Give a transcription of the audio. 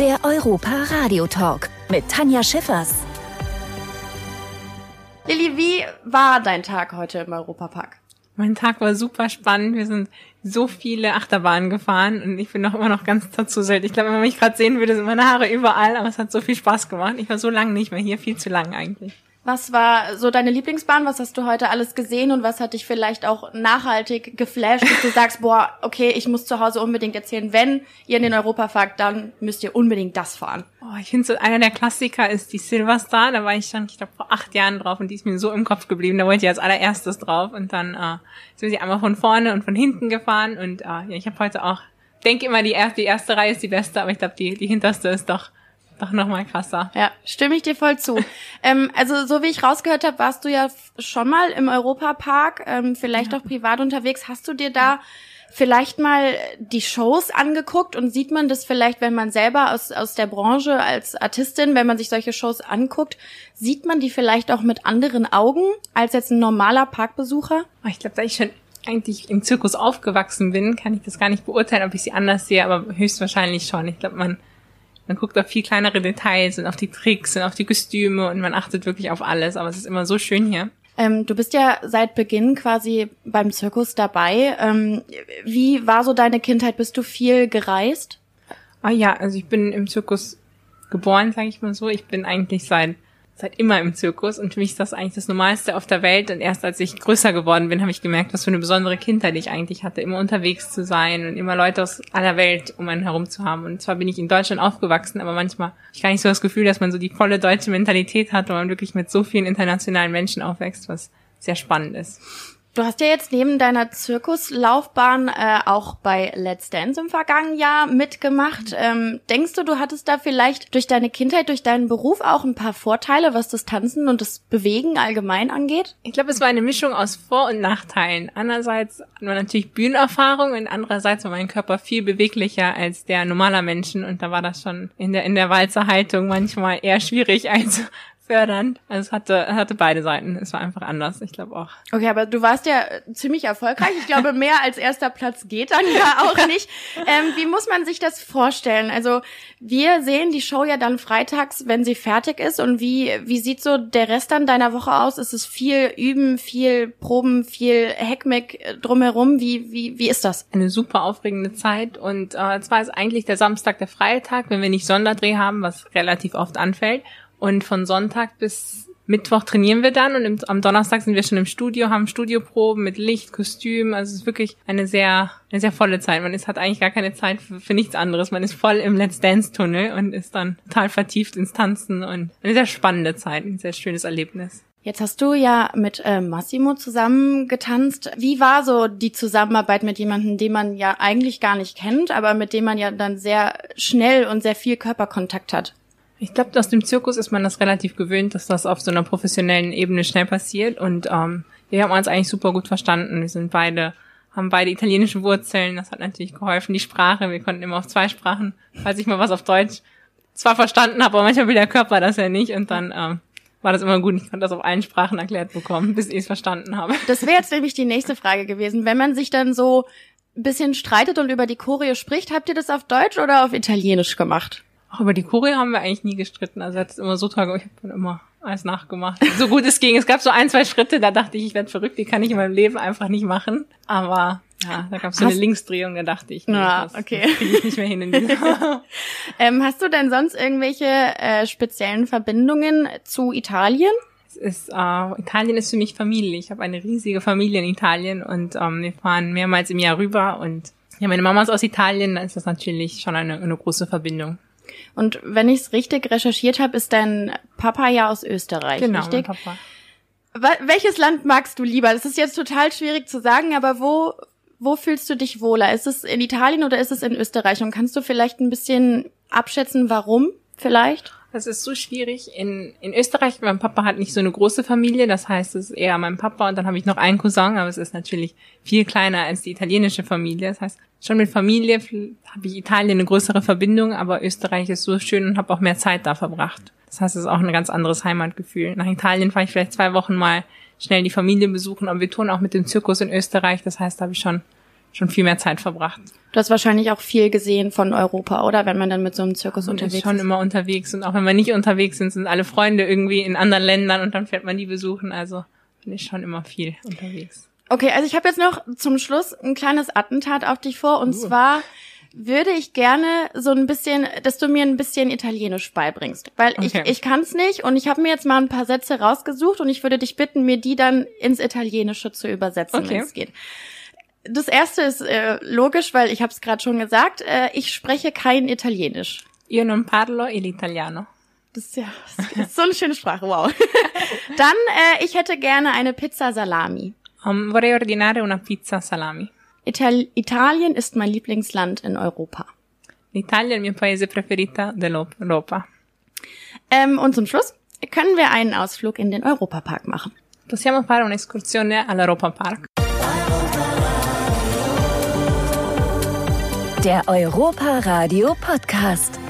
Der Europa Radio Talk mit Tanja Schiffers. Lilly, wie war dein Tag heute im Europapark? Mein Tag war super spannend. Wir sind so viele Achterbahnen gefahren und ich bin noch immer noch ganz zerzuselt. Ich glaube, wenn man mich gerade sehen würde, sind meine Haare überall, aber es hat so viel Spaß gemacht. Ich war so lange nicht mehr hier, viel zu lang eigentlich. Was war so deine Lieblingsbahn? Was hast du heute alles gesehen und was hat dich vielleicht auch nachhaltig geflasht, dass du sagst, boah, okay, ich muss zu Hause unbedingt erzählen, wenn ihr in den Europa fahrt, dann müsst ihr unbedingt das fahren. Oh, ich finde so einer der Klassiker ist die Silverstar. Da war ich schon, ich glaube, vor acht Jahren drauf und die ist mir so im Kopf geblieben. Da wollte ich als allererstes drauf und dann äh, sind sie einmal von vorne und von hinten gefahren und äh, ja, ich habe heute auch denke immer, die erste, die erste Reihe ist die beste, aber ich glaube, die, die hinterste ist doch doch noch mal krasser. Ja, stimme ich dir voll zu. ähm, also so wie ich rausgehört habe, warst du ja schon mal im Europapark, ähm, vielleicht ja. auch privat unterwegs. Hast du dir da vielleicht mal die Shows angeguckt und sieht man das vielleicht, wenn man selber aus, aus der Branche als Artistin, wenn man sich solche Shows anguckt, sieht man die vielleicht auch mit anderen Augen als jetzt ein normaler Parkbesucher? Oh, ich glaube, da ich schon eigentlich im Zirkus aufgewachsen bin, kann ich das gar nicht beurteilen, ob ich sie anders sehe, aber höchstwahrscheinlich schon. Ich glaube, man man guckt auf viel kleinere Details und auf die Tricks und auf die Kostüme und man achtet wirklich auf alles. Aber es ist immer so schön hier. Ähm, du bist ja seit Beginn quasi beim Zirkus dabei. Ähm, wie war so deine Kindheit? Bist du viel gereist? Ah ja, also ich bin im Zirkus geboren, sage ich mal so. Ich bin eigentlich seit seit immer im Zirkus und für mich ist das eigentlich das Normalste auf der Welt. Und erst als ich größer geworden bin, habe ich gemerkt, was für eine besondere Kindheit ich eigentlich hatte, immer unterwegs zu sein und immer Leute aus aller Welt um einen herum zu haben. Und zwar bin ich in Deutschland aufgewachsen, aber manchmal habe ich gar nicht so das Gefühl, dass man so die volle deutsche Mentalität hat, wo man wirklich mit so vielen internationalen Menschen aufwächst, was sehr spannend ist. Du hast ja jetzt neben deiner Zirkuslaufbahn äh, auch bei Let's Dance im vergangenen Jahr mitgemacht. Ähm, denkst du, du hattest da vielleicht durch deine Kindheit, durch deinen Beruf auch ein paar Vorteile, was das Tanzen und das Bewegen allgemein angeht? Ich glaube, es war eine Mischung aus Vor- und Nachteilen. Einerseits war natürlich Bühnenerfahrung und andererseits war mein Körper viel beweglicher als der normaler Menschen und da war das schon in der in der Walzerhaltung manchmal eher schwierig als fördernd. Also es hatte, hatte beide Seiten. Es war einfach anders, ich glaube auch. Okay, aber du warst ja ziemlich erfolgreich. Ich glaube, mehr als erster Platz geht dann ja auch nicht. Ähm, wie muss man sich das vorstellen? Also wir sehen die Show ja dann freitags, wenn sie fertig ist. Und wie, wie sieht so der Rest dann deiner Woche aus? Ist es viel Üben, viel Proben, viel Heckmeck drumherum? Wie, wie, wie ist das? Eine super aufregende Zeit. Und äh, zwar ist eigentlich der Samstag der freie Tag, wenn wir nicht Sonderdreh haben, was relativ oft anfällt. Und von Sonntag bis Mittwoch trainieren wir dann und im, am Donnerstag sind wir schon im Studio, haben Studioproben mit Licht, Kostüm. Also es ist wirklich eine sehr, eine sehr volle Zeit. Man ist, hat eigentlich gar keine Zeit für, für nichts anderes. Man ist voll im Let's Dance Tunnel und ist dann total vertieft ins Tanzen und eine sehr spannende Zeit, ein sehr schönes Erlebnis. Jetzt hast du ja mit äh, Massimo zusammen getanzt. Wie war so die Zusammenarbeit mit jemandem, den man ja eigentlich gar nicht kennt, aber mit dem man ja dann sehr schnell und sehr viel Körperkontakt hat? Ich glaube, aus dem Zirkus ist man das relativ gewöhnt, dass das auf so einer professionellen Ebene schnell passiert. Und ähm, wir haben uns eigentlich super gut verstanden. Wir sind beide, haben beide italienische Wurzeln. Das hat natürlich geholfen. Die Sprache, wir konnten immer auf zwei Sprachen, falls ich mal was auf Deutsch zwar verstanden habe, aber manchmal will der Körper das ja nicht. Und dann ähm, war das immer gut. Ich konnte das auf allen Sprachen erklärt bekommen, bis ich es verstanden habe. Das wäre jetzt nämlich die nächste Frage gewesen. Wenn man sich dann so ein bisschen streitet und über die Choreo spricht, habt ihr das auf Deutsch oder auf Italienisch gemacht? Auch über die Choreo haben wir eigentlich nie gestritten. Also hat es immer so toll. Ich habe dann immer alles nachgemacht. So gut es ging. Es gab so ein, zwei Schritte, da dachte ich, ich werde verrückt, die kann ich in meinem Leben einfach nicht machen. Aber ja, da gab es so eine Linksdrehung, da dachte ich, nee, ja, das, okay. das kriege ich nicht mehr hin in ähm, Hast du denn sonst irgendwelche äh, speziellen Verbindungen zu Italien? Es ist, äh, Italien ist für mich Familie. Ich habe eine riesige Familie in Italien und ähm, wir fahren mehrmals im Jahr rüber und ja, meine Mama ist aus Italien, da ist das natürlich schon eine, eine große Verbindung. Und wenn ich es richtig recherchiert habe, ist dein Papa ja aus Österreich, genau, richtig? Mein Papa. Welches Land magst du lieber? Das ist jetzt total schwierig zu sagen, aber wo, wo fühlst du dich wohler? Ist es in Italien oder ist es in Österreich? Und kannst du vielleicht ein bisschen abschätzen, warum vielleicht? Das ist so schwierig. In, in Österreich, mein Papa hat nicht so eine große Familie, das heißt, es ist eher mein Papa und dann habe ich noch einen Cousin, aber es ist natürlich viel kleiner als die italienische Familie. Das heißt, schon mit Familie habe ich Italien eine größere Verbindung, aber Österreich ist so schön und habe auch mehr Zeit da verbracht. Das heißt, es ist auch ein ganz anderes Heimatgefühl. Nach Italien fahre ich vielleicht zwei Wochen mal schnell die Familie besuchen, aber wir tun auch mit dem Zirkus in Österreich. Das heißt, da habe ich schon schon viel mehr Zeit verbracht. Du hast wahrscheinlich auch viel gesehen von Europa, oder? Wenn man dann mit so einem Zirkus Man unterwegs ist schon ist. immer unterwegs und auch wenn wir nicht unterwegs sind, sind alle Freunde irgendwie in anderen Ländern und dann fährt man die besuchen. Also bin ich schon immer viel unterwegs. Okay, also ich habe jetzt noch zum Schluss ein kleines Attentat auf dich vor. Und zwar würde ich gerne so ein bisschen, dass du mir ein bisschen Italienisch beibringst. Weil ich, Okay. ich kann es nicht und ich habe mir jetzt mal ein paar Sätze rausgesucht und ich würde dich bitten, mir die dann ins Italienische zu übersetzen, Okay. wenn es geht. Das erste ist äh, logisch, weil ich habe es gerade schon gesagt, äh, ich spreche kein Italienisch. Io non parlo l'italiano. Das ist ja das ist so eine schöne Sprache, wow. Dann, äh, ich hätte gerne eine Pizza Salami. Um, vorrei ordinare una pizza salami. Ital Italien ist mein Lieblingsland in Europa. L'Italia è il mio paese preferito dell'Europa. Ähm, und zum Schluss können wir einen Ausflug in den Europapark machen. Possiamo fare un'escursione all'Europa Park. Der Europa Radio Podcast.